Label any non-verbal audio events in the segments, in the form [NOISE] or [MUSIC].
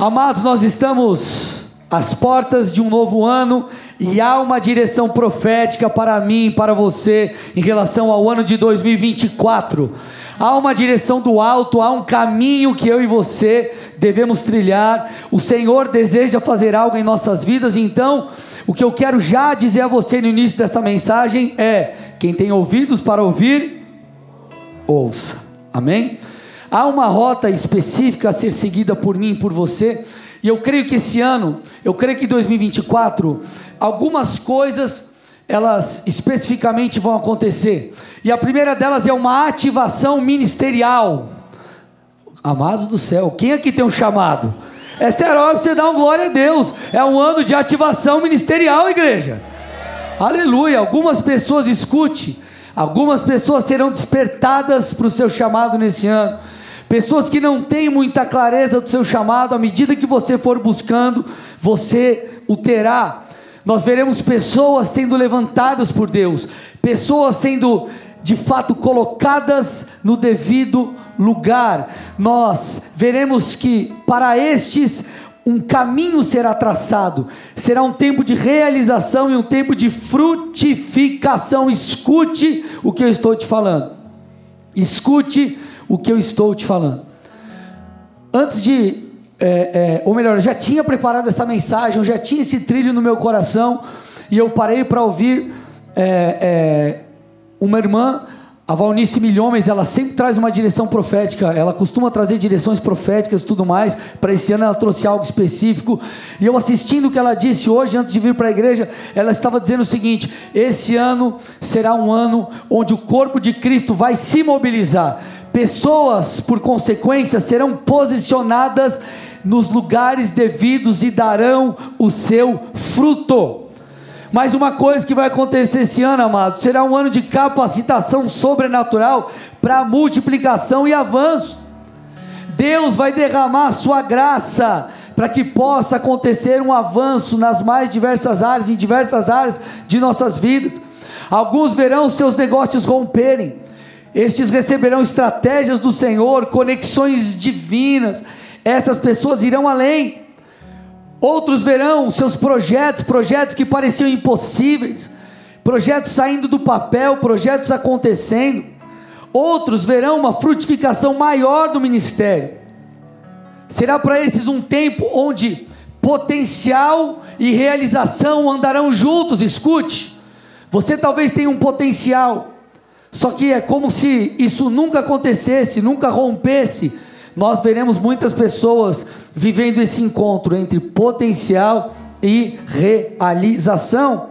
Amados, nós estamos às portas de um novo ano e há uma direção profética para mim, para você, em relação ao ano de 2024. Há uma direção do alto, há um caminho que eu e você devemos trilhar. O Senhor deseja fazer algo em nossas vidas, então, o que eu quero já dizer a você no início dessa mensagem é: quem tem ouvidos para ouvir, ouça. Amém? Há uma rota específica a ser seguida por mim e por você, e eu creio que esse ano, eu creio que em 2024, algumas coisas elas especificamente vão acontecer. E a primeira delas é uma ativação ministerial. Amados do céu, quem aqui tem um chamado? Essa é hora para você dar um glória a Deus. É um ano de ativação ministerial, igreja. Aleluia. Algumas pessoas, escute, algumas pessoas serão despertadas para o seu chamado nesse ano. Pessoas que não têm muita clareza do seu chamado, à medida que você for buscando, você o terá. Nós veremos pessoas sendo levantadas por Deus, pessoas sendo de fato colocadas no devido lugar. Nós veremos que para estes um caminho será traçado, será um tempo de realização e um tempo de frutificação. Escute o que eu estou te falando. Escute o que eu estou te falando. Antes de, é, é, ou melhor, eu já tinha preparado essa mensagem, eu já tinha esse trilho no meu coração, e eu parei para ouvir é, é, uma irmã a Valnice Milhões, ela sempre traz uma direção profética, ela costuma trazer direções proféticas e tudo mais. Para esse ano ela trouxe algo específico. E eu assistindo o que ela disse hoje, antes de vir para a igreja, ela estava dizendo o seguinte: esse ano será um ano onde o corpo de Cristo vai se mobilizar. Pessoas, por consequência, serão posicionadas nos lugares devidos e darão o seu fruto. Mas uma coisa que vai acontecer esse ano, amado, será um ano de capacitação sobrenatural para multiplicação e avanço. Deus vai derramar a sua graça para que possa acontecer um avanço nas mais diversas áreas, em diversas áreas de nossas vidas. Alguns verão seus negócios romperem, estes receberão estratégias do Senhor, conexões divinas. Essas pessoas irão além. Outros verão seus projetos, projetos que pareciam impossíveis, projetos saindo do papel, projetos acontecendo. Outros verão uma frutificação maior do ministério. Será para esses um tempo onde potencial e realização andarão juntos. Escute, você talvez tenha um potencial, só que é como se isso nunca acontecesse, nunca rompesse. Nós veremos muitas pessoas vivendo esse encontro entre potencial e realização.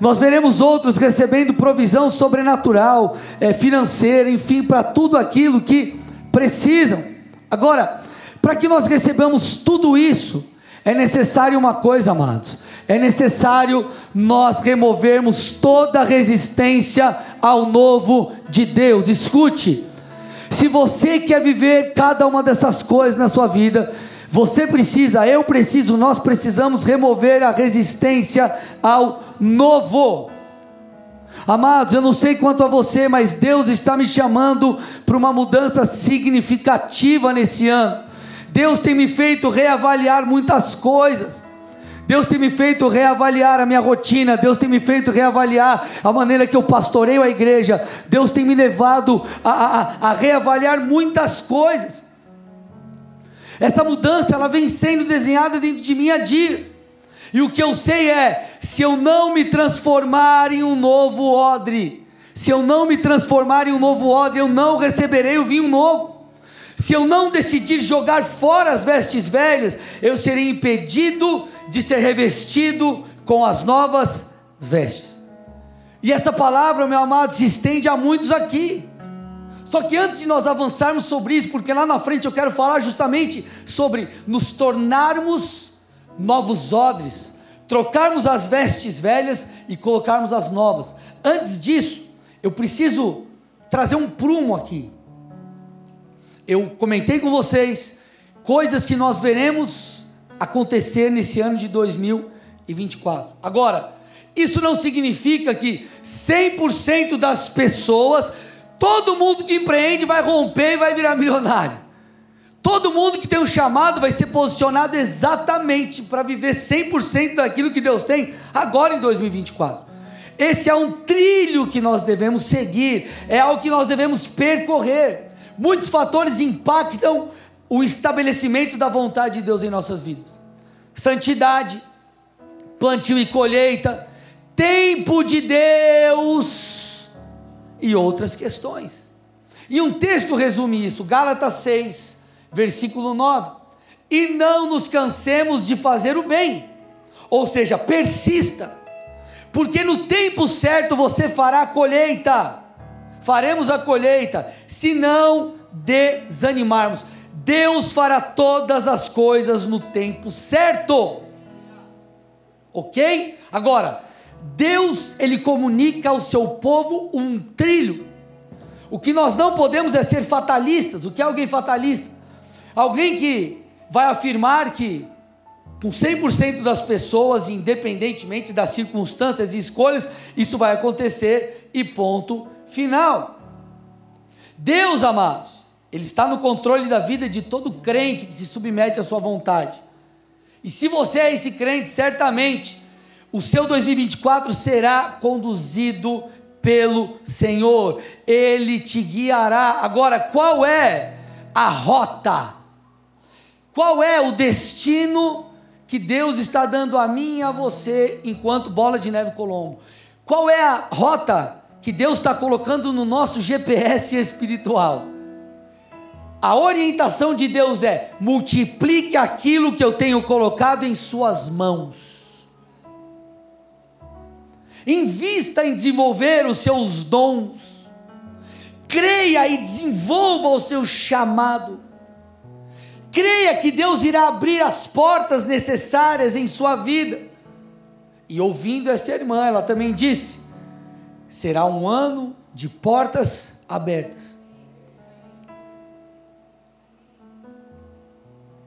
Nós veremos outros recebendo provisão sobrenatural, é, financeira, enfim, para tudo aquilo que precisam. Agora, para que nós recebamos tudo isso, é necessário uma coisa, amados: é necessário nós removermos toda resistência ao novo de Deus. Escute, se você quer viver cada uma dessas coisas na sua vida, você precisa, eu preciso, nós precisamos remover a resistência ao novo. Amados, eu não sei quanto a você, mas Deus está me chamando para uma mudança significativa nesse ano. Deus tem me feito reavaliar muitas coisas. Deus tem me feito reavaliar a minha rotina, Deus tem me feito reavaliar a maneira que eu pastoreio a igreja, Deus tem me levado a, a, a reavaliar muitas coisas. Essa mudança ela vem sendo desenhada dentro de mim há dias. E o que eu sei é, se eu não me transformar em um novo odre, se eu não me transformar em um novo odre, eu não receberei o vinho novo. Se eu não decidir jogar fora as vestes velhas, eu serei impedido de ser revestido com as novas vestes. E essa palavra, meu amado, se estende a muitos aqui. Só que antes de nós avançarmos sobre isso, porque lá na frente eu quero falar justamente sobre nos tornarmos novos odres, trocarmos as vestes velhas e colocarmos as novas. Antes disso, eu preciso trazer um prumo aqui. Eu comentei com vocês coisas que nós veremos acontecer nesse ano de 2024. Agora, isso não significa que 100% das pessoas Todo mundo que empreende vai romper e vai virar milionário. Todo mundo que tem um chamado vai ser posicionado exatamente para viver 100% daquilo que Deus tem agora em 2024. Esse é um trilho que nós devemos seguir, é algo que nós devemos percorrer. Muitos fatores impactam o estabelecimento da vontade de Deus em nossas vidas: santidade, plantio e colheita, tempo de Deus e outras questões. E um texto resume isso, Gálatas 6, versículo 9. E não nos cansemos de fazer o bem, ou seja, persista, porque no tempo certo você fará a colheita, faremos a colheita, se não desanimarmos. Deus fará todas as coisas no tempo certo. Ok? Agora, Deus ele comunica ao seu povo um trilho. O que nós não podemos é ser fatalistas. O que é alguém fatalista? Alguém que vai afirmar que com 100% das pessoas, independentemente das circunstâncias e escolhas, isso vai acontecer e ponto final. Deus, amados, Ele está no controle da vida de todo crente que se submete à sua vontade. E se você é esse crente, certamente o seu 2024 será conduzido pelo Senhor, Ele te guiará. Agora, qual é a rota? Qual é o destino que Deus está dando a mim e a você enquanto bola de neve Colombo? Qual é a rota que Deus está colocando no nosso GPS espiritual? A orientação de Deus é: multiplique aquilo que eu tenho colocado em Suas mãos. Invista em desenvolver os seus dons. Creia e desenvolva o seu chamado. Creia que Deus irá abrir as portas necessárias em sua vida. E ouvindo essa irmã, ela também disse: será um ano de portas abertas.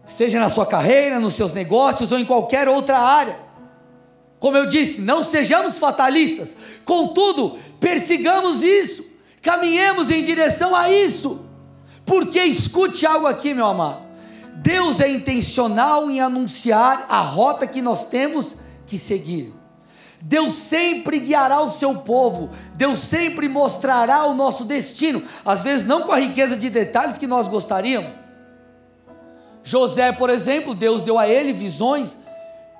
Seja na sua carreira, nos seus negócios ou em qualquer outra área. Como eu disse, não sejamos fatalistas, contudo, persigamos isso, caminhemos em direção a isso, porque escute algo aqui, meu amado Deus é intencional em anunciar a rota que nós temos que seguir. Deus sempre guiará o seu povo, Deus sempre mostrará o nosso destino, às vezes não com a riqueza de detalhes que nós gostaríamos. José, por exemplo, Deus deu a ele visões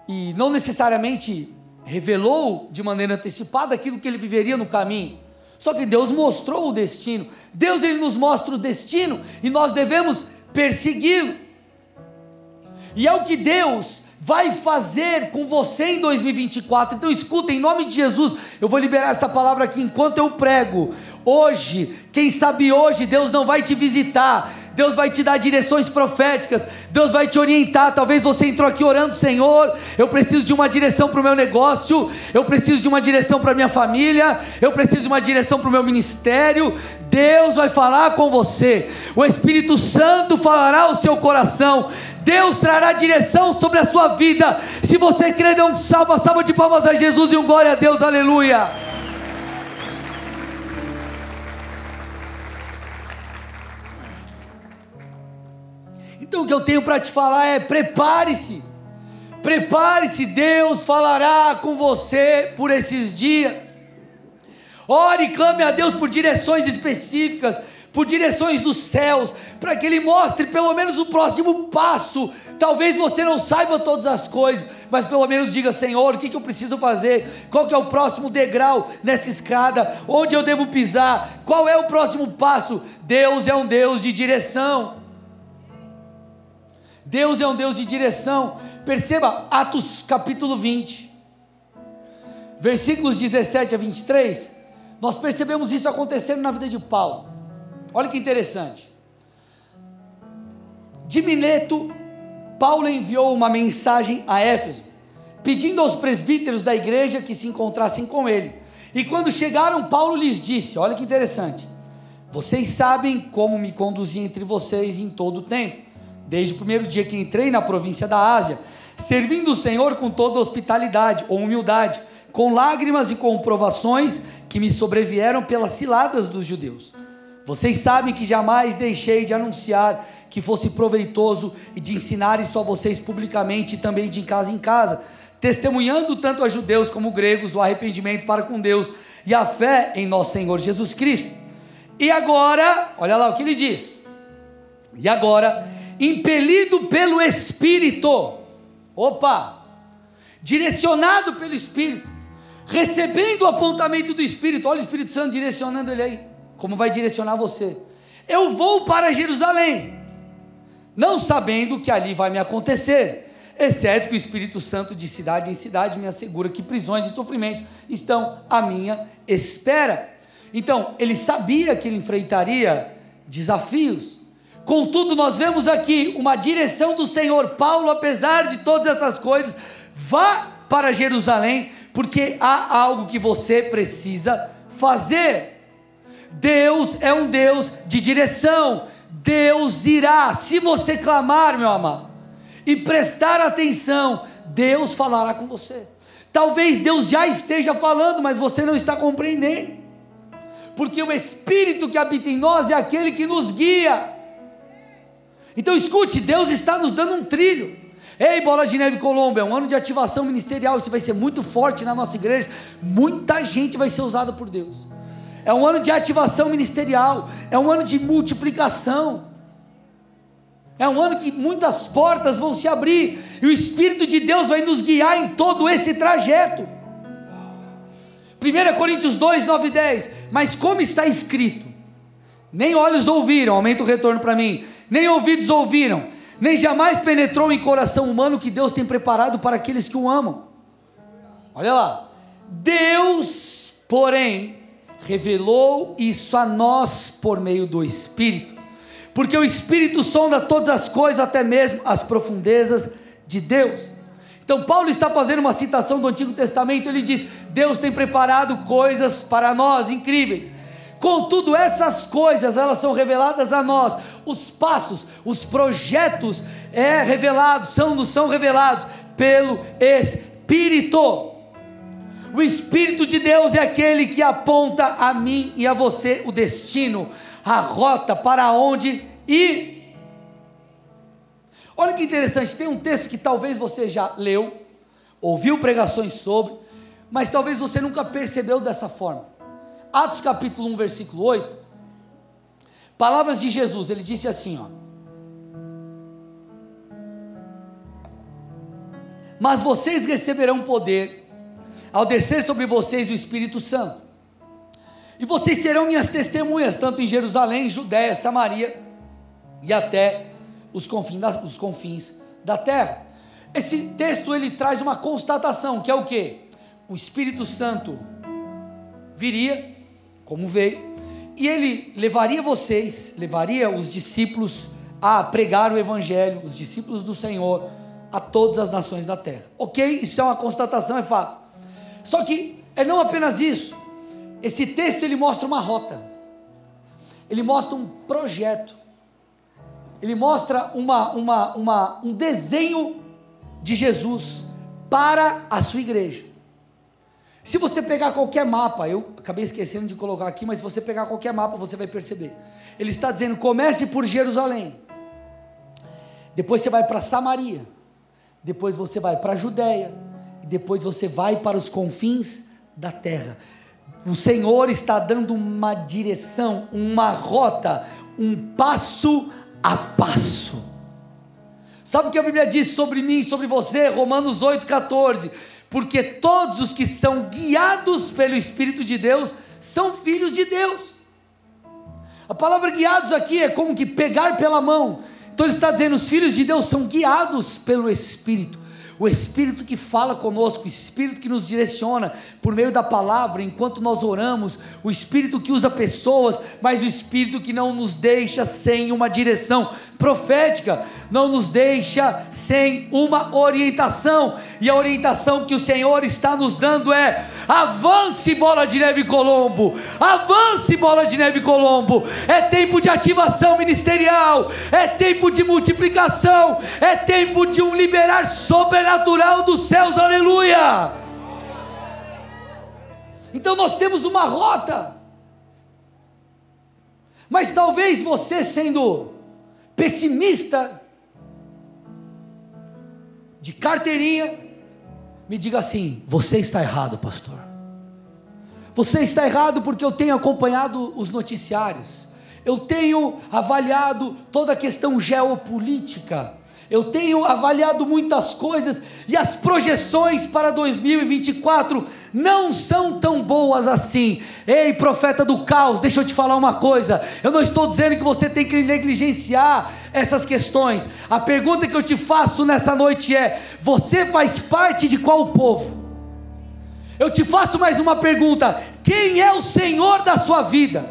e não necessariamente revelou de maneira antecipada aquilo que ele viveria no caminho. Só que Deus mostrou o destino. Deus ele nos mostra o destino e nós devemos persegui-lo. E é o que Deus vai fazer com você em 2024. Então escuta, em nome de Jesus, eu vou liberar essa palavra aqui enquanto eu prego. Hoje, quem sabe hoje Deus não vai te visitar, Deus vai te dar direções proféticas, Deus vai te orientar. Talvez você entrou aqui orando, Senhor, eu preciso de uma direção para o meu negócio, eu preciso de uma direção para a minha família, eu preciso de uma direção para o meu ministério. Deus vai falar com você, o Espírito Santo falará ao seu coração. Deus trará direção sobre a sua vida. Se você crê, dê um salve, uma salva de palmas a Jesus e um glória a Deus, aleluia. Então o que eu tenho para te falar é: prepare-se, prepare-se, Deus falará com você por esses dias. Ore e clame a Deus por direções específicas, por direções dos céus, para que Ele mostre pelo menos o próximo passo. Talvez você não saiba todas as coisas, mas pelo menos diga: Senhor, o que, que eu preciso fazer? Qual que é o próximo degrau nessa escada? Onde eu devo pisar? Qual é o próximo passo? Deus é um Deus de direção. Deus é um Deus de direção. Perceba Atos capítulo 20, versículos 17 a 23. Nós percebemos isso acontecendo na vida de Paulo. Olha que interessante. De Mileto, Paulo enviou uma mensagem a Éfeso, pedindo aos presbíteros da igreja que se encontrassem com ele. E quando chegaram, Paulo lhes disse: Olha que interessante. Vocês sabem como me conduzi entre vocês em todo o tempo desde o primeiro dia que entrei na província da Ásia, servindo o Senhor com toda hospitalidade ou humildade, com lágrimas e com provações que me sobrevieram pelas ciladas dos judeus. Vocês sabem que jamais deixei de anunciar que fosse proveitoso e de ensinar isso a vocês publicamente e também de casa em casa, testemunhando tanto a judeus como gregos o arrependimento para com Deus e a fé em nosso Senhor Jesus Cristo. E agora, olha lá o que ele diz. E agora, impelido pelo Espírito, opa, direcionado pelo Espírito, recebendo o apontamento do Espírito, olha o Espírito Santo direcionando ele aí, como vai direcionar você. Eu vou para Jerusalém, não sabendo que ali vai me acontecer, exceto que o Espírito Santo de cidade em cidade me assegura que prisões e sofrimentos estão à minha espera. Então, ele sabia que ele enfrentaria desafios. Contudo, nós vemos aqui uma direção do Senhor. Paulo, apesar de todas essas coisas, vá para Jerusalém, porque há algo que você precisa fazer. Deus é um Deus de direção. Deus irá, se você clamar, meu amado, e prestar atenção, Deus falará com você. Talvez Deus já esteja falando, mas você não está compreendendo. Porque o Espírito que habita em nós é aquele que nos guia. Então escute, Deus está nos dando um trilho. Ei, Bola de Neve Colombo, é um ano de ativação ministerial, isso vai ser muito forte na nossa igreja. Muita gente vai ser usada por Deus. É um ano de ativação ministerial, é um ano de multiplicação. É um ano que muitas portas vão se abrir e o Espírito de Deus vai nos guiar em todo esse trajeto. 1 Coríntios 2, 9 e 10. Mas como está escrito, nem olhos ouviram, aumenta o retorno para mim, nem ouvidos ouviram, nem jamais penetrou em coração humano que Deus tem preparado para aqueles que o amam. Olha lá, Deus, porém, revelou isso a nós por meio do Espírito porque o Espírito sonda todas as coisas, até mesmo as profundezas de Deus. Então, Paulo está fazendo uma citação do Antigo Testamento, ele diz: Deus tem preparado coisas para nós incríveis. Contudo, essas coisas, elas são reveladas a nós. Os passos, os projetos é revelados, são nos são revelados pelo Espírito. O Espírito de Deus é aquele que aponta a mim e a você o destino a rota para onde ir. Olha que interessante, tem um texto que talvez você já leu, ouviu pregações sobre, mas talvez você nunca percebeu dessa forma. Atos capítulo 1, versículo 8. Palavras de Jesus, ele disse assim, ó: Mas vocês receberão poder ao descer sobre vocês o Espírito Santo e vocês serão minhas testemunhas, tanto em Jerusalém, Judéia, Samaria e até os confins, da, os confins da terra. Esse texto ele traz uma constatação, que é o que? O Espírito Santo viria, como veio, e ele levaria vocês, levaria os discípulos a pregar o Evangelho, os discípulos do Senhor, a todas as nações da terra. Ok? Isso é uma constatação, é fato. Só que é não apenas isso, esse texto ele mostra uma rota, ele mostra um projeto, ele mostra uma, uma, uma, um desenho de Jesus para a sua igreja. Se você pegar qualquer mapa, eu acabei esquecendo de colocar aqui, mas se você pegar qualquer mapa, você vai perceber. Ele está dizendo: comece por Jerusalém, depois você vai para Samaria, depois você vai para a Judéia, e depois você vai para os confins da terra. O Senhor está dando uma direção, uma rota, um passo a passo. Sabe o que a Bíblia diz sobre mim, sobre você? Romanos 8,14. Porque todos os que são guiados pelo Espírito de Deus são filhos de Deus. A palavra guiados aqui é como que pegar pela mão. Então ele está dizendo: os filhos de Deus são guiados pelo Espírito o Espírito que fala conosco, o Espírito que nos direciona por meio da palavra enquanto nós oramos, o Espírito que usa pessoas, mas o Espírito que não nos deixa sem uma direção profética, não nos deixa sem uma orientação, e a orientação que o Senhor está nos dando é: avance, bola de neve Colombo, avance, bola de neve Colombo. É tempo de ativação ministerial, é tempo de multiplicação, é tempo de um liberar sobrenatural dos céus, aleluia. Então nós temos uma rota, mas talvez você sendo pessimista, de carteirinha, me diga assim: você está errado, pastor. Você está errado porque eu tenho acompanhado os noticiários, eu tenho avaliado toda a questão geopolítica, eu tenho avaliado muitas coisas e as projeções para 2024 não são tão boas assim. Ei, profeta do caos, deixa eu te falar uma coisa. Eu não estou dizendo que você tem que negligenciar essas questões. A pergunta que eu te faço nessa noite é: você faz parte de qual povo? Eu te faço mais uma pergunta: quem é o Senhor da sua vida?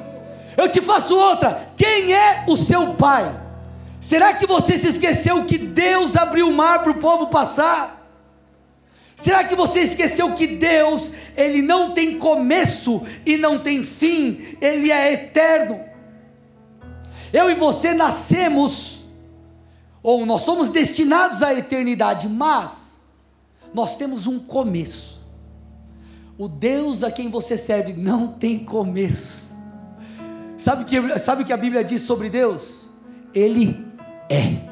Eu te faço outra: quem é o seu pai? Será que você se esqueceu que Deus abriu o mar para o povo passar? Será que você esqueceu que Deus, ele não tem começo e não tem fim, ele é eterno? Eu e você nascemos, ou nós somos destinados à eternidade, mas nós temos um começo. O Deus a quem você serve não tem começo. Sabe que, sabe o que a Bíblia diz sobre Deus? Ele é.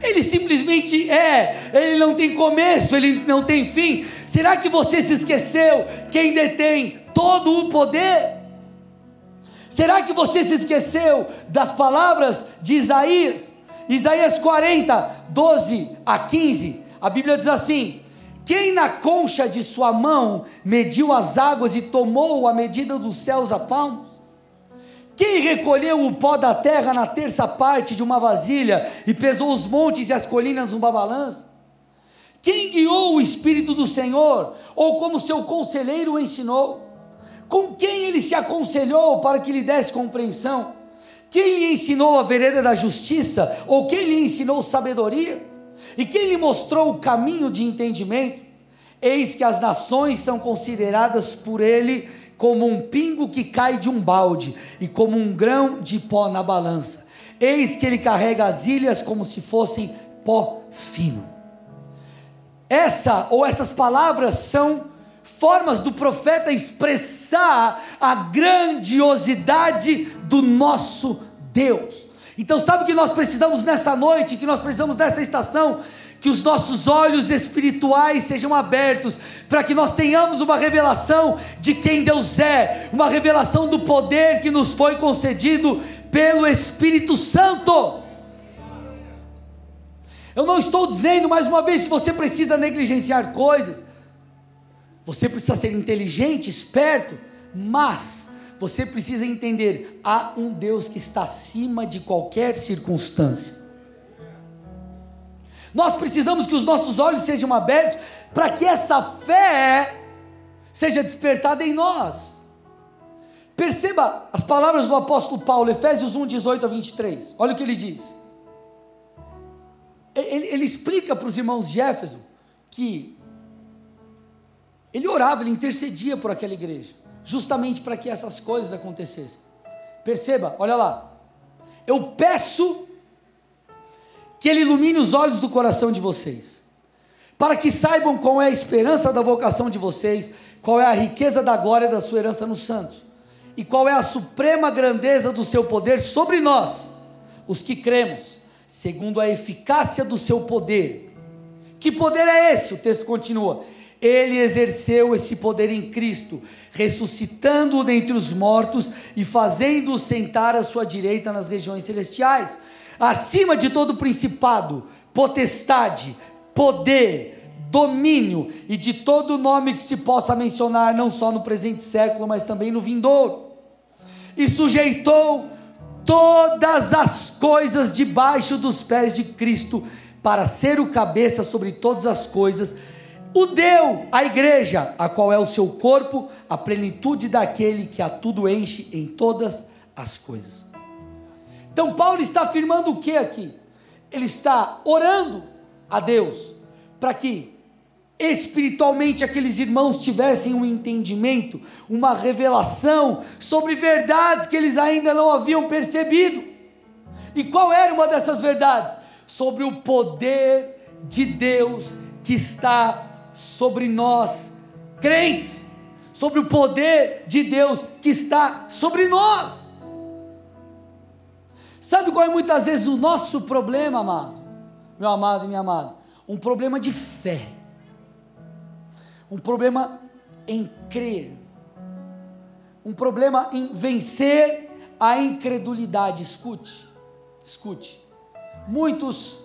Ele simplesmente é, ele não tem começo, ele não tem fim. Será que você se esqueceu quem detém todo o poder? Será que você se esqueceu das palavras de Isaías? Isaías 40, 12 a 15, a Bíblia diz assim: Quem na concha de sua mão mediu as águas e tomou a medida dos céus a palmos? Quem recolheu o pó da terra na terça parte de uma vasilha e pesou os montes e as colinas numa balança? Quem guiou o Espírito do Senhor, ou como seu conselheiro o ensinou? Com quem ele se aconselhou para que lhe desse compreensão? Quem lhe ensinou a vereda da justiça, ou quem lhe ensinou sabedoria? E quem lhe mostrou o caminho de entendimento? Eis que as nações são consideradas por ele como um pingo que cai de um balde e como um grão de pó na balança. Eis que ele carrega as ilhas como se fossem pó fino. Essa ou essas palavras são formas do profeta expressar a grandiosidade do nosso Deus. Então, sabe o que nós precisamos nessa noite, que nós precisamos nessa estação? Que os nossos olhos espirituais sejam abertos, para que nós tenhamos uma revelação de quem Deus é, uma revelação do poder que nos foi concedido pelo Espírito Santo. Eu não estou dizendo mais uma vez que você precisa negligenciar coisas, você precisa ser inteligente, esperto, mas você precisa entender: há um Deus que está acima de qualquer circunstância. Nós precisamos que os nossos olhos sejam abertos para que essa fé seja despertada em nós. Perceba as palavras do apóstolo Paulo, Efésios 1, 18 a 23. Olha o que ele diz. Ele, ele explica para os irmãos de Éfeso que ele orava, ele intercedia por aquela igreja, justamente para que essas coisas acontecessem. Perceba, olha lá. Eu peço que Ele ilumine os olhos do coração de vocês, para que saibam qual é a esperança da vocação de vocês, qual é a riqueza da glória da sua herança nos santos, e qual é a suprema grandeza do seu poder sobre nós, os que cremos, segundo a eficácia do seu poder. Que poder é esse? O texto continua. Ele exerceu esse poder em Cristo, ressuscitando-o dentre os mortos e fazendo-o sentar à sua direita nas regiões celestiais acima de todo principado, potestade, poder, domínio e de todo nome que se possa mencionar, não só no presente século, mas também no vindouro. E sujeitou todas as coisas debaixo dos pés de Cristo, para ser o cabeça sobre todas as coisas, o deu à igreja, a qual é o seu corpo, a plenitude daquele que a tudo enche em todas as coisas. Então Paulo está afirmando o que aqui? Ele está orando a Deus para que espiritualmente aqueles irmãos tivessem um entendimento, uma revelação sobre verdades que eles ainda não haviam percebido. E qual era uma dessas verdades? Sobre o poder de Deus que está sobre nós, crentes, sobre o poder de Deus que está sobre nós. Sabe qual é muitas vezes o nosso problema, amado? Meu amado e minha amada? Um problema de fé. Um problema em crer. Um problema em vencer a incredulidade. Escute, escute. Muitos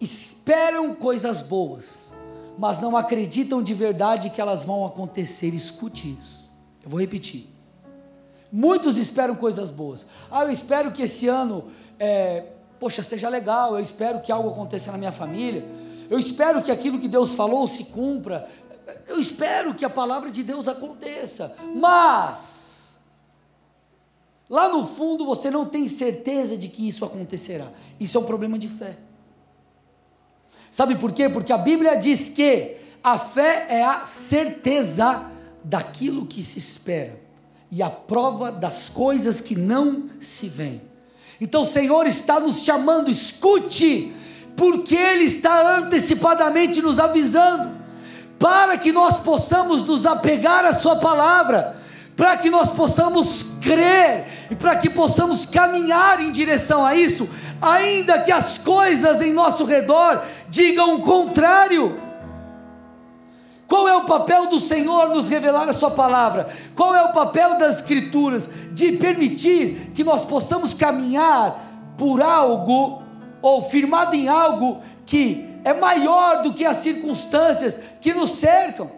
esperam coisas boas, mas não acreditam de verdade que elas vão acontecer. Escute isso. Eu vou repetir. Muitos esperam coisas boas. Ah, eu espero que esse ano, é, poxa, seja legal. Eu espero que algo aconteça na minha família. Eu espero que aquilo que Deus falou se cumpra. Eu espero que a palavra de Deus aconteça. Mas, lá no fundo, você não tem certeza de que isso acontecerá. Isso é um problema de fé. Sabe por quê? Porque a Bíblia diz que a fé é a certeza daquilo que se espera e a prova das coisas que não se veem. Então o Senhor está nos chamando, escute, porque Ele está antecipadamente nos avisando, para que nós possamos nos apegar à Sua palavra, para que nós possamos crer e para que possamos caminhar em direção a isso, ainda que as coisas em nosso redor digam o contrário. Qual é o papel do Senhor nos revelar a Sua palavra? Qual é o papel das Escrituras? De permitir que nós possamos caminhar por algo, ou firmado em algo que é maior do que as circunstâncias que nos cercam.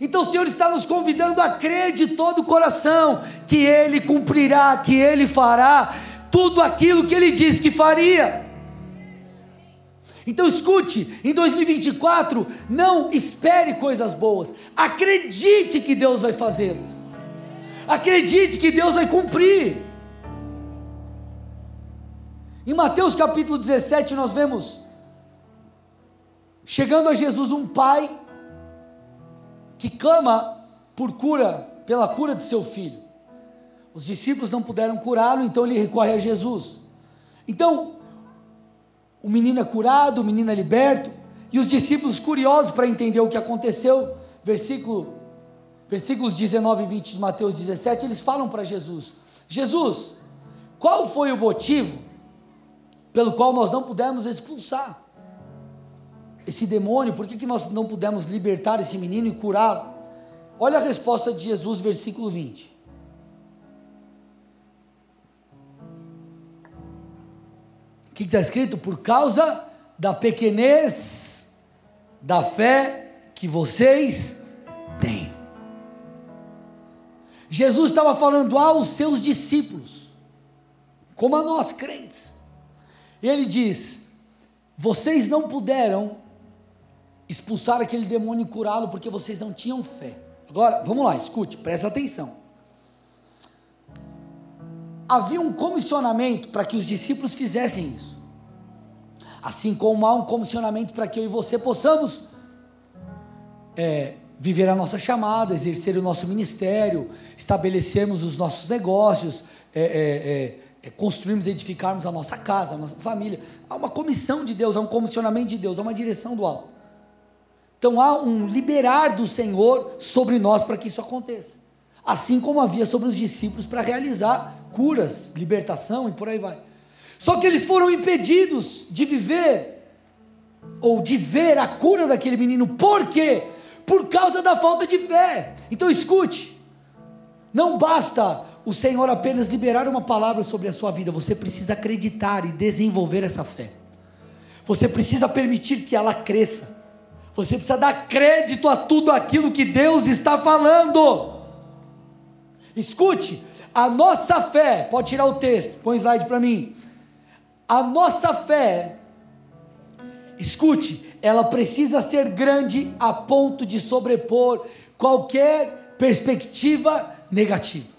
Então o Senhor está nos convidando a crer de todo o coração que Ele cumprirá, que Ele fará tudo aquilo que Ele disse que faria. Então escute, em 2024, não espere coisas boas, acredite que Deus vai fazê-las, acredite que Deus vai cumprir. Em Mateus capítulo 17, nós vemos, chegando a Jesus, um pai que clama por cura, pela cura de seu filho. Os discípulos não puderam curá-lo, então ele recorre a Jesus. Então, o menino é curado, o menino é liberto, e os discípulos curiosos para entender o que aconteceu, versículo, versículos 19 e 20 de Mateus 17, eles falam para Jesus: Jesus, qual foi o motivo pelo qual nós não pudemos expulsar esse demônio? Por que, que nós não pudemos libertar esse menino e curá-lo? Olha a resposta de Jesus, versículo 20. Que está escrito? Por causa da pequenez da fé que vocês têm. Jesus estava falando aos seus discípulos, como a nós crentes. E ele diz: Vocês não puderam expulsar aquele demônio e curá-lo porque vocês não tinham fé. Agora, vamos lá, escute, presta atenção havia um comissionamento para que os discípulos fizessem isso. Assim como há um comissionamento para que eu e você possamos é, viver a nossa chamada, exercer o nosso ministério, estabelecermos os nossos negócios, é, é, é, é construirmos e edificarmos a nossa casa, a nossa família. Há uma comissão de Deus, há um comissionamento de Deus, há uma direção do alto. Então há um liberar do Senhor sobre nós para que isso aconteça. Assim como havia sobre os discípulos para realizar curas, libertação e por aí vai. Só que eles foram impedidos de viver ou de ver a cura daquele menino. Por quê? Por causa da falta de fé. Então escute. Não basta o Senhor apenas liberar uma palavra sobre a sua vida, você precisa acreditar e desenvolver essa fé. Você precisa permitir que ela cresça. Você precisa dar crédito a tudo aquilo que Deus está falando. Escute, a nossa fé, pode tirar o texto, põe slide para mim. A nossa fé, escute, ela precisa ser grande a ponto de sobrepor qualquer perspectiva negativa.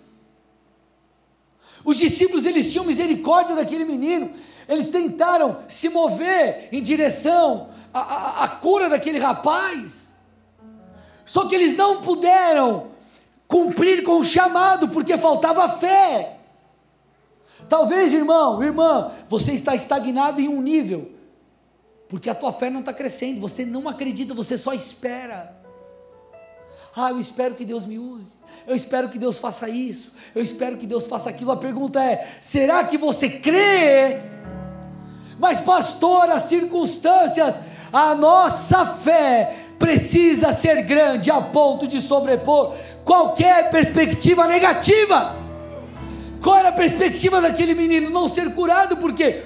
Os discípulos eles tinham misericórdia daquele menino, eles tentaram se mover em direção à, à, à cura daquele rapaz, só que eles não puderam cumprir com o chamado, porque faltava fé. Talvez, irmão, irmã, você está estagnado em um nível, porque a tua fé não está crescendo, você não acredita, você só espera. Ah, eu espero que Deus me use. Eu espero que Deus faça isso. Eu espero que Deus faça aquilo. A pergunta é: será que você crê? Mas, pastor, as circunstâncias, a nossa fé precisa ser grande a ponto de sobrepor qualquer perspectiva negativa. Qual era a perspectiva daquele menino? Não ser curado, porque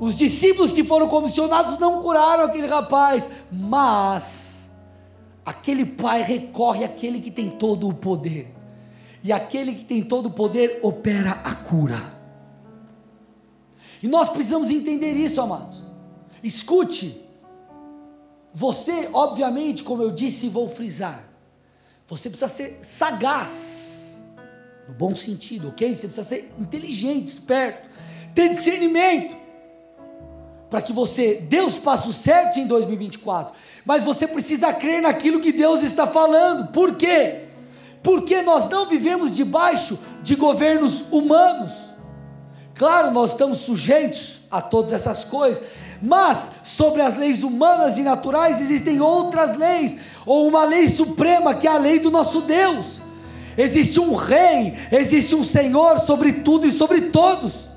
os discípulos que foram comissionados não curaram aquele rapaz, mas aquele pai recorre àquele que tem todo o poder, e aquele que tem todo o poder opera a cura. E nós precisamos entender isso, amados. Escute, você, obviamente, como eu disse e vou frisar, você precisa ser sagaz, no bom sentido, ok? Você precisa ser inteligente, esperto, ter discernimento, para que você dê os passos certos em 2024. Mas você precisa crer naquilo que Deus está falando. Por quê? Porque nós não vivemos debaixo de governos humanos. Claro, nós estamos sujeitos a todas essas coisas, mas sobre as leis humanas e naturais existem outras leis, ou uma lei suprema que é a lei do nosso Deus. Existe um rei, existe um Senhor sobre tudo e sobre todos.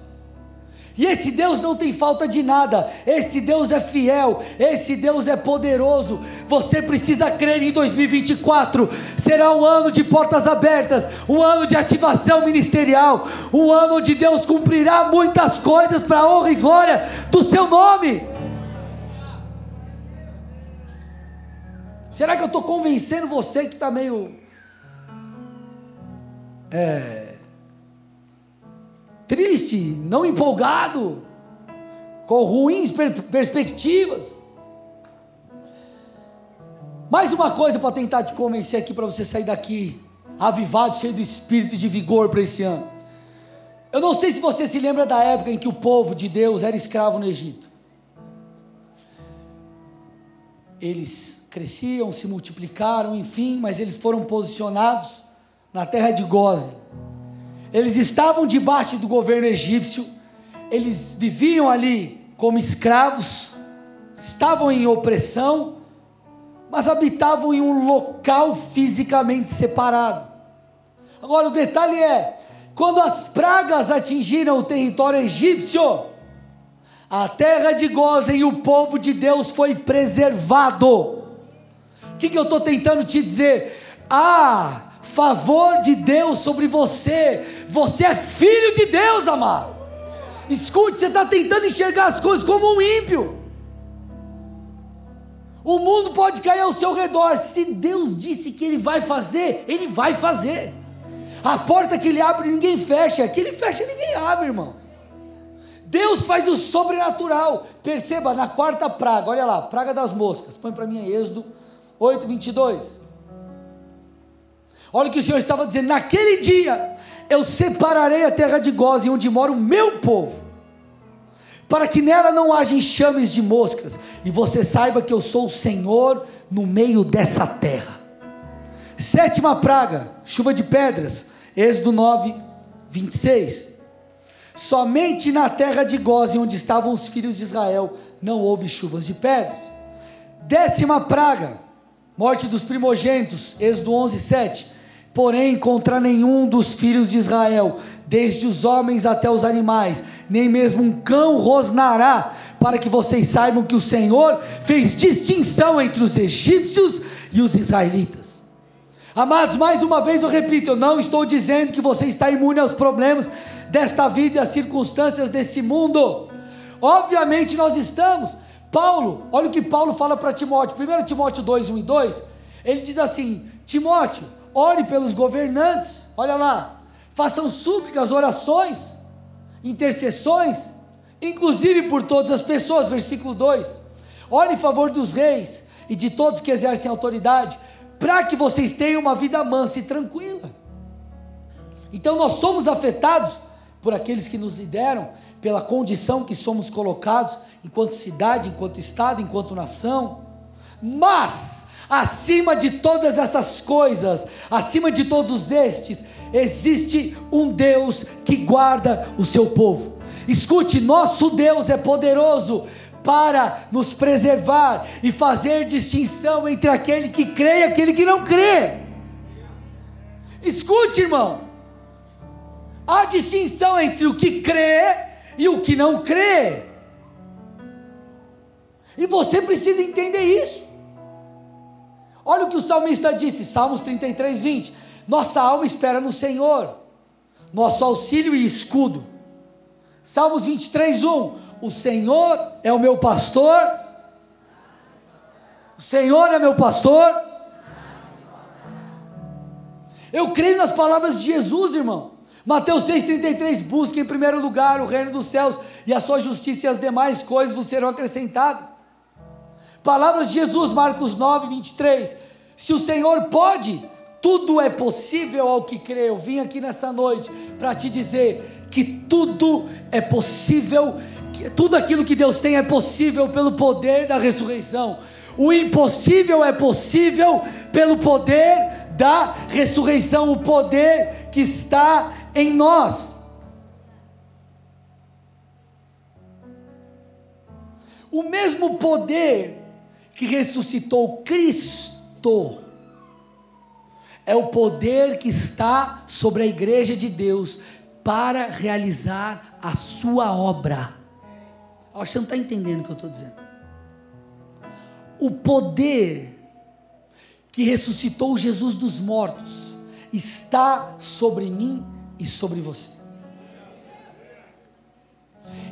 E esse Deus não tem falta de nada, esse Deus é fiel, esse Deus é poderoso. Você precisa crer em 2024. Será um ano de portas abertas, um ano de ativação ministerial, um ano onde Deus cumprirá muitas coisas para a honra e glória do seu nome. Será que eu estou convencendo você que está meio. É triste, não empolgado, com ruins per perspectivas. Mais uma coisa para tentar te convencer aqui, para você sair daqui avivado, cheio do espírito e de vigor para esse ano. Eu não sei se você se lembra da época em que o povo de Deus era escravo no Egito. Eles cresciam, se multiplicaram, enfim, mas eles foram posicionados na terra de Gozen eles estavam debaixo do governo egípcio, eles viviam ali como escravos, estavam em opressão, mas habitavam em um local fisicamente separado. Agora o detalhe é: quando as pragas atingiram o território egípcio, a terra de Gozen e o povo de Deus foi preservado. O que, que eu estou tentando te dizer? Ah, favor de Deus sobre você. Você é filho de Deus, amado. Escute, você está tentando enxergar as coisas como um ímpio. O mundo pode cair ao seu redor. Se Deus disse que Ele vai fazer, Ele vai fazer. A porta que Ele abre, ninguém fecha. Que Ele fecha, ninguém abre, irmão. Deus faz o sobrenatural. Perceba, na quarta praga, olha lá, praga das moscas. Põe para mim aí, Êxodo 8, 22. Olha o que o Senhor estava dizendo: naquele dia eu separarei a terra de Goze, onde mora o meu povo, para que nela não haja enxames de moscas, e você saiba que eu sou o Senhor no meio dessa terra. Sétima praga, chuva de pedras, Êxodo 9, 26. Somente na terra de Goze, onde estavam os filhos de Israel, não houve chuvas de pedras. Décima praga, morte dos primogênitos, Êxodo 11, 7 porém contra nenhum dos filhos de Israel, desde os homens até os animais, nem mesmo um cão rosnará, para que vocês saibam que o Senhor fez distinção entre os egípcios e os israelitas. Amados, mais uma vez eu repito, eu não estou dizendo que você está imune aos problemas desta vida e às circunstâncias desse mundo. Obviamente nós estamos. Paulo, olha o que Paulo fala para Timóteo, 1 Timóteo 2, 1 e 2, ele diz assim: Timóteo, ore pelos governantes, olha lá, façam súplicas, orações, intercessões, inclusive por todas as pessoas, versículo 2. Ore em favor dos reis e de todos que exercem autoridade, para que vocês tenham uma vida mansa e tranquila. Então nós somos afetados por aqueles que nos lideram, pela condição que somos colocados enquanto cidade, enquanto estado, enquanto nação. Mas Acima de todas essas coisas, acima de todos estes, existe um Deus que guarda o seu povo. Escute, nosso Deus é poderoso para nos preservar e fazer distinção entre aquele que crê e aquele que não crê. Escute, irmão. Há distinção entre o que crê e o que não crê. E você precisa entender isso. Olha o que o salmista disse, Salmos 33, 20. Nossa alma espera no Senhor, nosso auxílio e escudo. Salmos 23, 1. O Senhor é o meu pastor. O Senhor é meu pastor. Eu creio nas palavras de Jesus, irmão. Mateus 6,33: Busque em primeiro lugar o reino dos céus, e a sua justiça e as demais coisas vos serão acrescentadas. Palavras de Jesus, Marcos 9, 23. Se o Senhor pode, tudo é possível ao que crê. Eu vim aqui nessa noite para te dizer que tudo é possível, que tudo aquilo que Deus tem é possível pelo poder da ressurreição. O impossível é possível pelo poder da ressurreição, o poder que está em nós. O mesmo poder que ressuscitou Cristo é o poder que está sobre a igreja de Deus para realizar a sua obra. Acho que você não está entendendo o que eu estou dizendo. O poder que ressuscitou Jesus dos mortos está sobre mim e sobre você.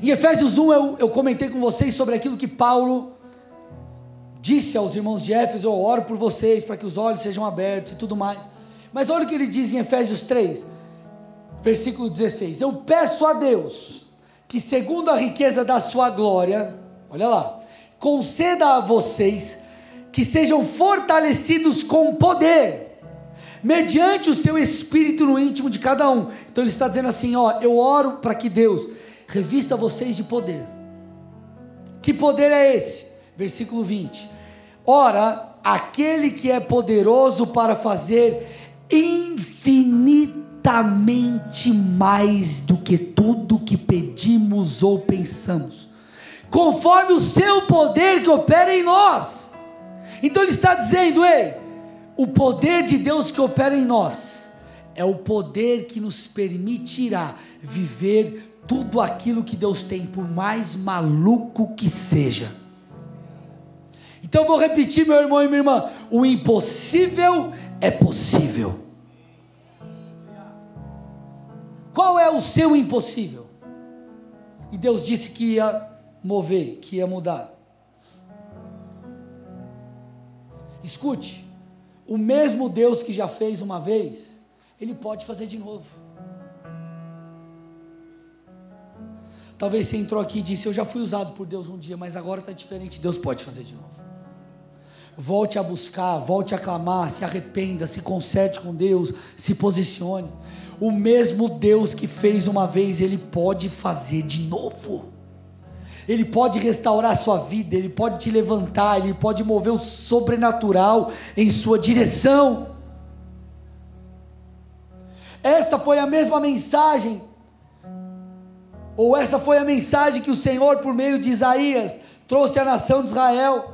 Em Efésios 1 eu, eu comentei com vocês sobre aquilo que Paulo disse aos irmãos de Éfeso: Eu oro por vocês para que os olhos sejam abertos e tudo mais. Mas olha o que ele diz em Efésios 3, versículo 16: Eu peço a Deus que, segundo a riqueza da sua glória, olha lá, conceda a vocês que sejam fortalecidos com poder, mediante o seu espírito no íntimo de cada um. Então ele está dizendo assim: Ó, eu oro para que Deus revista vocês de poder. Que poder é esse? Versículo 20: Ora, aquele que é poderoso para fazer infinitamente mais do que tudo que pedimos ou pensamos, conforme o seu poder que opera em nós. Então ele está dizendo, ei, o poder de Deus que opera em nós é o poder que nos permitirá viver tudo aquilo que Deus tem, por mais maluco que seja. Então eu vou repetir, meu irmão e minha irmã: o impossível é possível. Qual é o seu impossível? E Deus disse que ia mover, que ia mudar. Escute, o mesmo Deus que já fez uma vez, Ele pode fazer de novo. Talvez você entrou aqui e disse: Eu já fui usado por Deus um dia, mas agora está diferente. Deus pode fazer de novo volte a buscar, volte a clamar, se arrependa, se conserte com Deus, se posicione. O mesmo Deus que fez uma vez, Ele pode fazer de novo. Ele pode restaurar a sua vida, Ele pode te levantar, Ele pode mover o sobrenatural em sua direção. Essa foi a mesma mensagem, ou essa foi a mensagem que o Senhor, por meio de Isaías, trouxe à nação de Israel.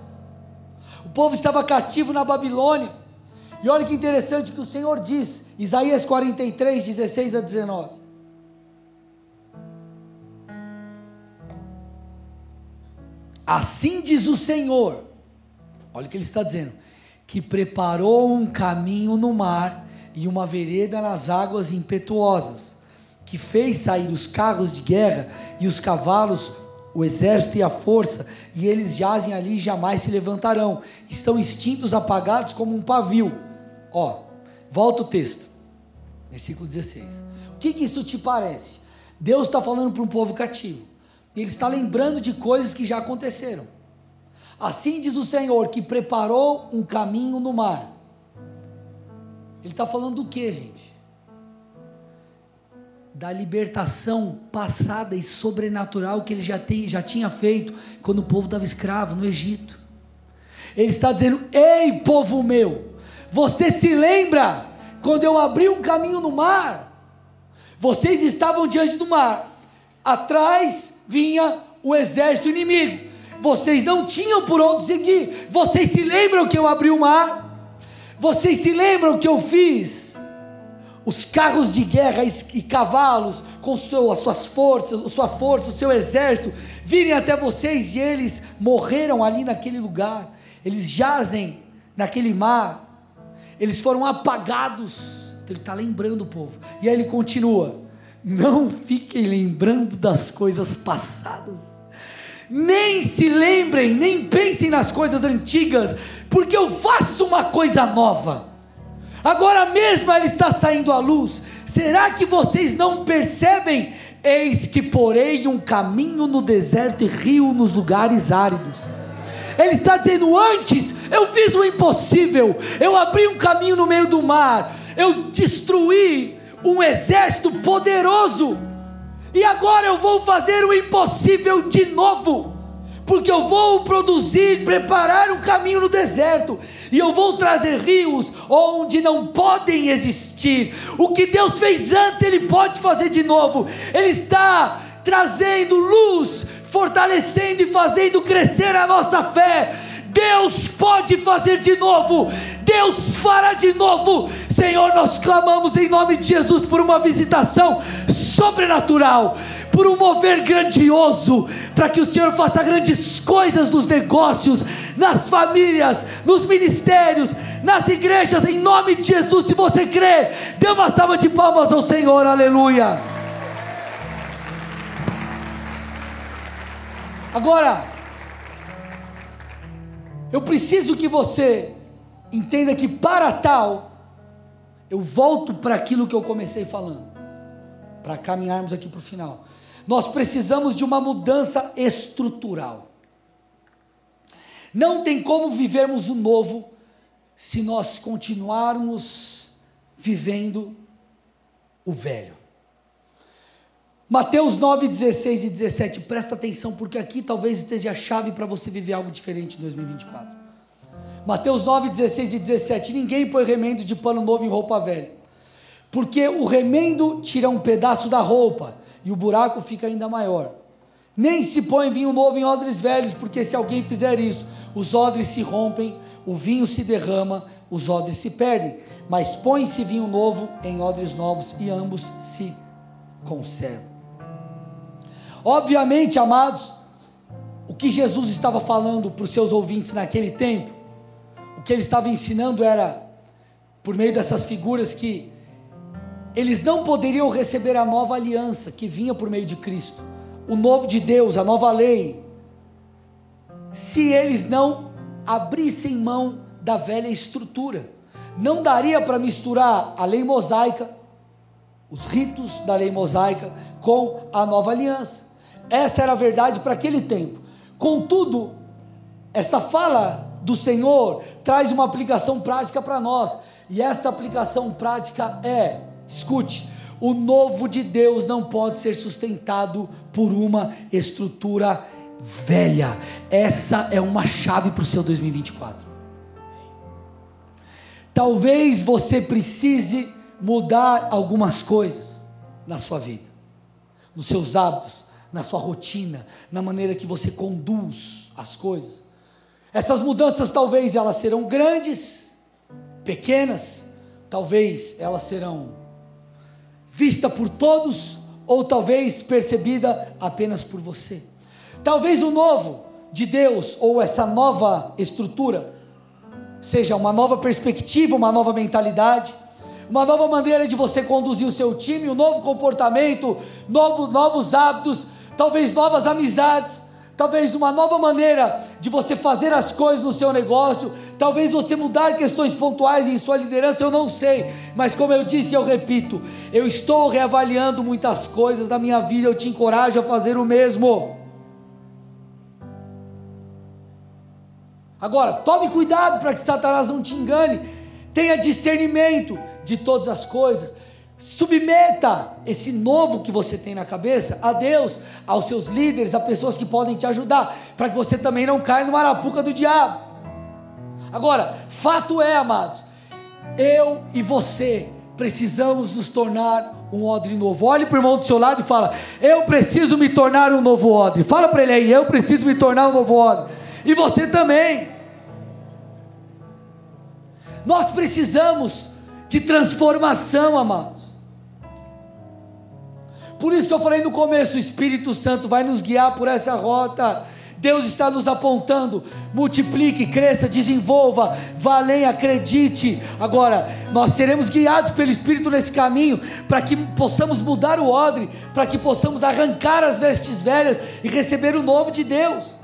O povo estava cativo na Babilônia. E olha que interessante que o Senhor diz, Isaías 43, 16 a 19. Assim diz o Senhor, olha o que ele está dizendo: que preparou um caminho no mar e uma vereda nas águas impetuosas, que fez sair os carros de guerra e os cavalos o exército e a força, e eles jazem ali e jamais se levantarão. Estão extintos, apagados como um pavio. Ó, volta o texto, versículo 16. O que, que isso te parece? Deus está falando para um povo cativo. Ele está lembrando de coisas que já aconteceram. Assim diz o Senhor que preparou um caminho no mar. Ele está falando do que, gente? Da libertação passada e sobrenatural que ele já, tem, já tinha feito quando o povo estava escravo no Egito. Ele está dizendo: Ei, povo meu, você se lembra quando eu abri um caminho no mar? Vocês estavam diante do mar, atrás vinha o exército inimigo, vocês não tinham por onde seguir. Vocês se lembram que eu abri o mar? Vocês se lembram que eu fiz os carros de guerra e cavalos, com as suas forças, sua força, o seu exército, virem até vocês e eles morreram ali naquele lugar, eles jazem naquele mar, eles foram apagados. Então ele está lembrando o povo, e aí ele continua: não fiquem lembrando das coisas passadas, nem se lembrem, nem pensem nas coisas antigas, porque eu faço uma coisa nova. Agora mesmo ela está saindo à luz. Será que vocês não percebem? Eis que porei um caminho no deserto e rio nos lugares áridos. Ele está dizendo: antes eu fiz o impossível, eu abri um caminho no meio do mar, eu destruí um exército poderoso, e agora eu vou fazer o impossível de novo porque eu vou produzir, preparar um caminho no deserto, e eu vou trazer rios onde não podem existir. O que Deus fez antes, Ele pode fazer de novo. Ele está trazendo luz, fortalecendo e fazendo crescer a nossa fé. Deus pode fazer de novo, Deus fará de novo. Senhor, nós clamamos em nome de Jesus por uma visitação sobrenatural por um mover grandioso, para que o Senhor faça grandes coisas nos negócios, nas famílias, nos ministérios, nas igrejas, em nome de Jesus. Se você crê, dê uma salva de palmas ao Senhor, aleluia. Agora, eu preciso que você entenda que para tal, eu volto para aquilo que eu comecei falando, para caminharmos aqui para o final. Nós precisamos de uma mudança estrutural. Não tem como vivermos o novo se nós continuarmos vivendo o velho. Mateus 9, 16 e 17, presta atenção, porque aqui talvez esteja a chave para você viver algo diferente em 2024. Mateus 9, 16 e 17: Ninguém põe remendo de pano novo em roupa velha, porque o remendo tira um pedaço da roupa e o buraco fica ainda maior. Nem se põe vinho novo em odres velhos, porque se alguém fizer isso, os odres se rompem, o vinho se derrama, os odres se perdem. Mas põe-se vinho novo em odres novos e ambos se conservam. Obviamente, amados, o que Jesus estava falando para os seus ouvintes naquele tempo, o que ele estava ensinando era, por meio dessas figuras, que eles não poderiam receber a nova aliança que vinha por meio de Cristo, o novo de Deus, a nova lei, se eles não abrissem mão da velha estrutura. Não daria para misturar a lei mosaica, os ritos da lei mosaica, com a nova aliança. Essa era a verdade para aquele tempo. Contudo, essa fala do Senhor traz uma aplicação prática para nós. E essa aplicação prática é Escute, o novo de Deus não pode ser sustentado por uma estrutura velha. Essa é uma chave para o seu 2024. Talvez você precise mudar algumas coisas na sua vida, nos seus hábitos, na sua rotina, na maneira que você conduz as coisas. Essas mudanças talvez elas serão grandes, pequenas, talvez elas serão vista por todos ou talvez percebida apenas por você. Talvez o novo de Deus ou essa nova estrutura seja uma nova perspectiva, uma nova mentalidade, uma nova maneira de você conduzir o seu time, um novo comportamento, novo, novos hábitos, talvez novas amizades, talvez uma nova maneira de você fazer as coisas no seu negócio, talvez você mudar questões pontuais em sua liderança, eu não sei, mas como eu disse, eu repito, eu estou reavaliando muitas coisas da minha vida, eu te encorajo a fazer o mesmo. Agora, tome cuidado para que Satanás não te engane, tenha discernimento de todas as coisas, Submeta esse novo que você tem na cabeça a Deus, aos seus líderes, a pessoas que podem te ajudar, para que você também não caia no marapuca do diabo. Agora, fato é, amados, eu e você precisamos nos tornar um odre novo. Olhe para o irmão do seu lado e fala: Eu preciso me tornar um novo odre. Fala para ele aí: Eu preciso me tornar um novo odre. E você também. Nós precisamos de transformação, amados. Por isso que eu falei no começo: o Espírito Santo vai nos guiar por essa rota. Deus está nos apontando. Multiplique, cresça, desenvolva, vá além, acredite. Agora, nós seremos guiados pelo Espírito nesse caminho, para que possamos mudar o odre, para que possamos arrancar as vestes velhas e receber o novo de Deus.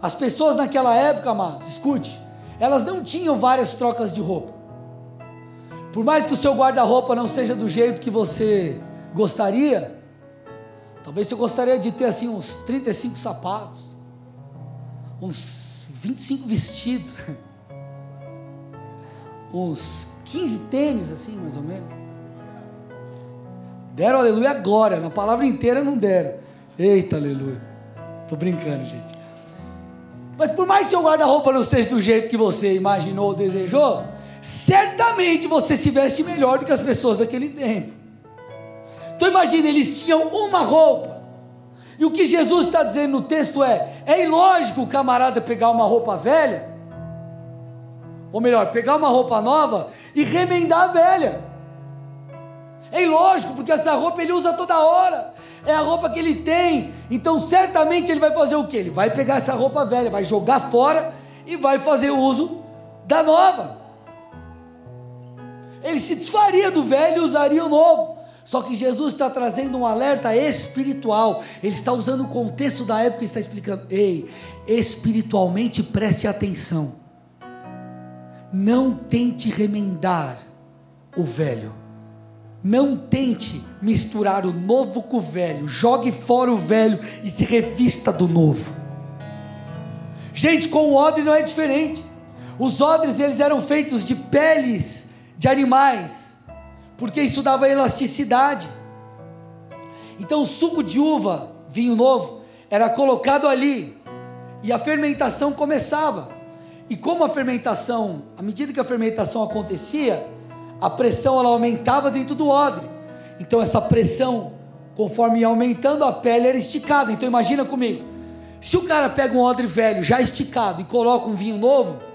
As pessoas naquela época, amados, escute, elas não tinham várias trocas de roupa. Por mais que o seu guarda-roupa não seja do jeito que você gostaria, talvez você gostaria de ter assim uns 35 sapatos, uns 25 vestidos, [LAUGHS] uns 15 tênis, assim, mais ou menos. Deram aleluia glória, na palavra inteira não deram. Eita, aleluia. Tô brincando, gente. Mas por mais que seu guarda-roupa não seja do jeito que você imaginou ou desejou, certamente você se veste melhor do que as pessoas daquele tempo. Então imagine, eles tinham uma roupa. E o que Jesus está dizendo no texto é: é ilógico o camarada pegar uma roupa velha, ou melhor, pegar uma roupa nova e remendar a velha. É ilógico, porque essa roupa ele usa toda hora, é a roupa que ele tem, então certamente ele vai fazer o que? Ele vai pegar essa roupa velha, vai jogar fora e vai fazer uso da nova. Ele se desfaria do velho e usaria o novo. Só que Jesus está trazendo um alerta espiritual. Ele está usando o contexto da época e está explicando: ei, espiritualmente preste atenção. Não tente remendar o velho. Não tente misturar o novo com o velho. Jogue fora o velho e se revista do novo. Gente, com o odre não é diferente. Os odres eles eram feitos de peles de animais, porque isso dava elasticidade. Então o suco de uva, vinho novo, era colocado ali e a fermentação começava. E como a fermentação, à medida que a fermentação acontecia, a pressão ela aumentava dentro do odre. Então essa pressão, conforme ia aumentando, a pele era esticada. Então imagina comigo. Se o cara pega um odre velho já esticado e coloca um vinho novo,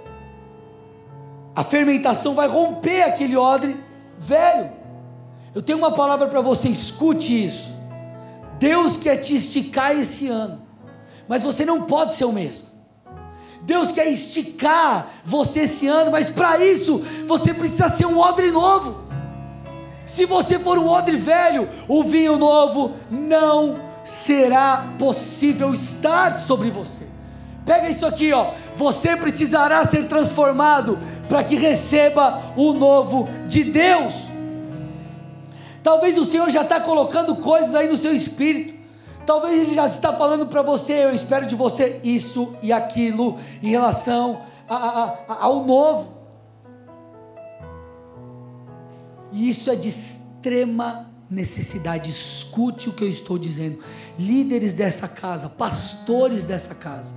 a fermentação vai romper aquele odre velho. Eu tenho uma palavra para você, escute isso. Deus quer te esticar esse ano, mas você não pode ser o mesmo. Deus quer esticar você esse ano, mas para isso você precisa ser um odre novo. Se você for um odre velho, o vinho novo não será possível estar sobre você. Pega isso aqui, ó. Você precisará ser transformado para que receba o novo de Deus. Talvez o Senhor já está colocando coisas aí no seu espírito. Talvez Ele já está falando para você, eu espero de você isso e aquilo em relação a, a, a, ao novo. E isso é de extrema necessidade. Escute o que eu estou dizendo. Líderes dessa casa, pastores dessa casa.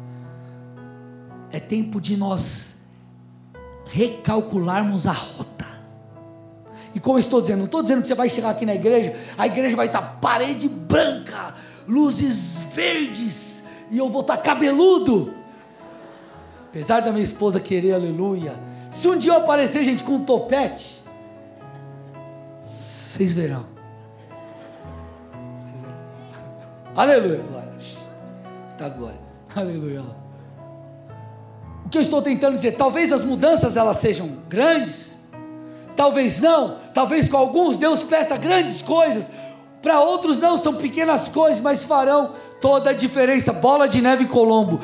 É tempo de nós recalcularmos a rota. E como eu estou dizendo, não estou dizendo que você vai chegar aqui na igreja, a igreja vai estar parede branca, luzes verdes, e eu vou estar cabeludo. Apesar da minha esposa querer, aleluia. Se um dia eu aparecer, gente, com um topete, vocês verão. Aleluia, glória. Tá glória. Aleluia. O que eu estou tentando dizer, talvez as mudanças elas sejam grandes, talvez não, talvez com alguns Deus peça grandes coisas, para outros não, são pequenas coisas, mas farão toda a diferença. Bola de neve Colombo.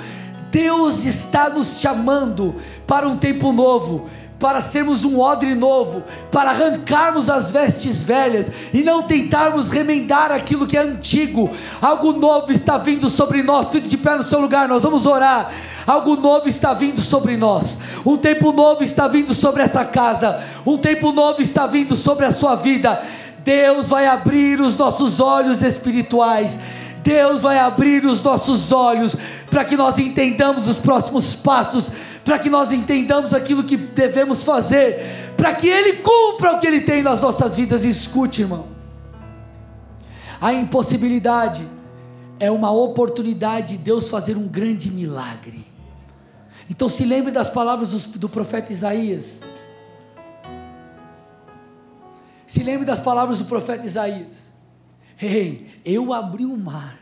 Deus está nos chamando para um tempo novo, para sermos um odre novo, para arrancarmos as vestes velhas e não tentarmos remendar aquilo que é antigo. Algo novo está vindo sobre nós. Fique de pé no seu lugar, nós vamos orar. Algo novo está vindo sobre nós. Um tempo novo está vindo sobre essa casa. Um tempo novo está vindo sobre a sua vida. Deus vai abrir os nossos olhos espirituais. Deus vai abrir os nossos olhos para que nós entendamos os próximos passos, para que nós entendamos aquilo que devemos fazer, para que Ele cumpra o que Ele tem nas nossas vidas. Escute, irmão. A impossibilidade é uma oportunidade de Deus fazer um grande milagre. Então se lembre das palavras do, do profeta Isaías. Se lembre das palavras do profeta Isaías. Ei, eu abri o mar.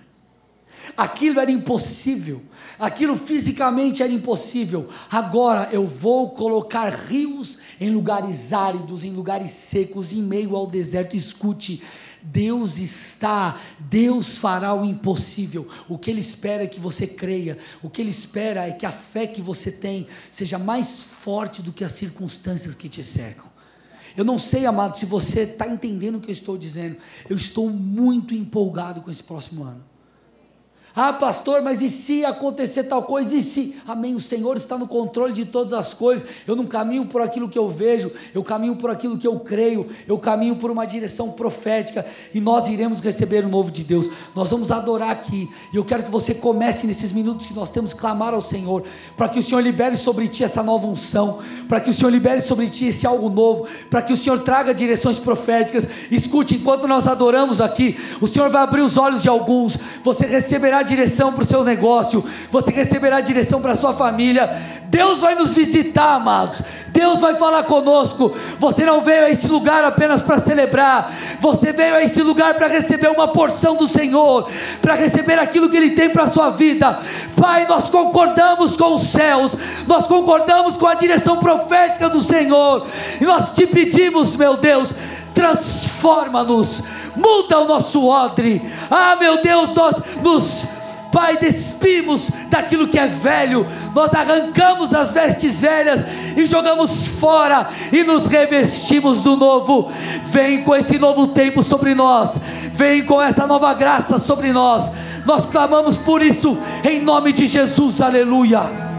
Aquilo era impossível. Aquilo fisicamente era impossível. Agora eu vou colocar rios em lugares áridos, em lugares secos, em meio ao deserto. Escute, Deus está, Deus fará o impossível. O que Ele espera é que você creia, o que Ele espera é que a fé que você tem seja mais forte do que as circunstâncias que te cercam. Eu não sei, amado, se você está entendendo o que eu estou dizendo. Eu estou muito empolgado com esse próximo ano. Ah, pastor, mas e se acontecer tal coisa? E se? Amém. O Senhor está no controle de todas as coisas. Eu não caminho por aquilo que eu vejo, eu caminho por aquilo que eu creio, eu caminho por uma direção profética e nós iremos receber o novo de Deus. Nós vamos adorar aqui. E eu quero que você comece nesses minutos que nós temos clamar ao Senhor, para que o Senhor libere sobre ti essa nova unção, para que o Senhor libere sobre ti esse algo novo, para que o Senhor traga direções proféticas. Escute, enquanto nós adoramos aqui, o Senhor vai abrir os olhos de alguns. Você direção para o seu negócio, você receberá direção para a sua família. Deus vai nos visitar, amados. Deus vai falar conosco. Você não veio a esse lugar apenas para celebrar, você veio a esse lugar para receber uma porção do Senhor, para receber aquilo que Ele tem para a sua vida. Pai, nós concordamos com os céus, nós concordamos com a direção profética do Senhor, e nós te pedimos, meu Deus, transforma-nos, muda o nosso odre. Ah, meu Deus, nós nos Pai, despimos daquilo que é velho, nós arrancamos as vestes velhas e jogamos fora e nos revestimos do novo. Vem com esse novo tempo sobre nós, vem com essa nova graça sobre nós. Nós clamamos por isso em nome de Jesus, aleluia.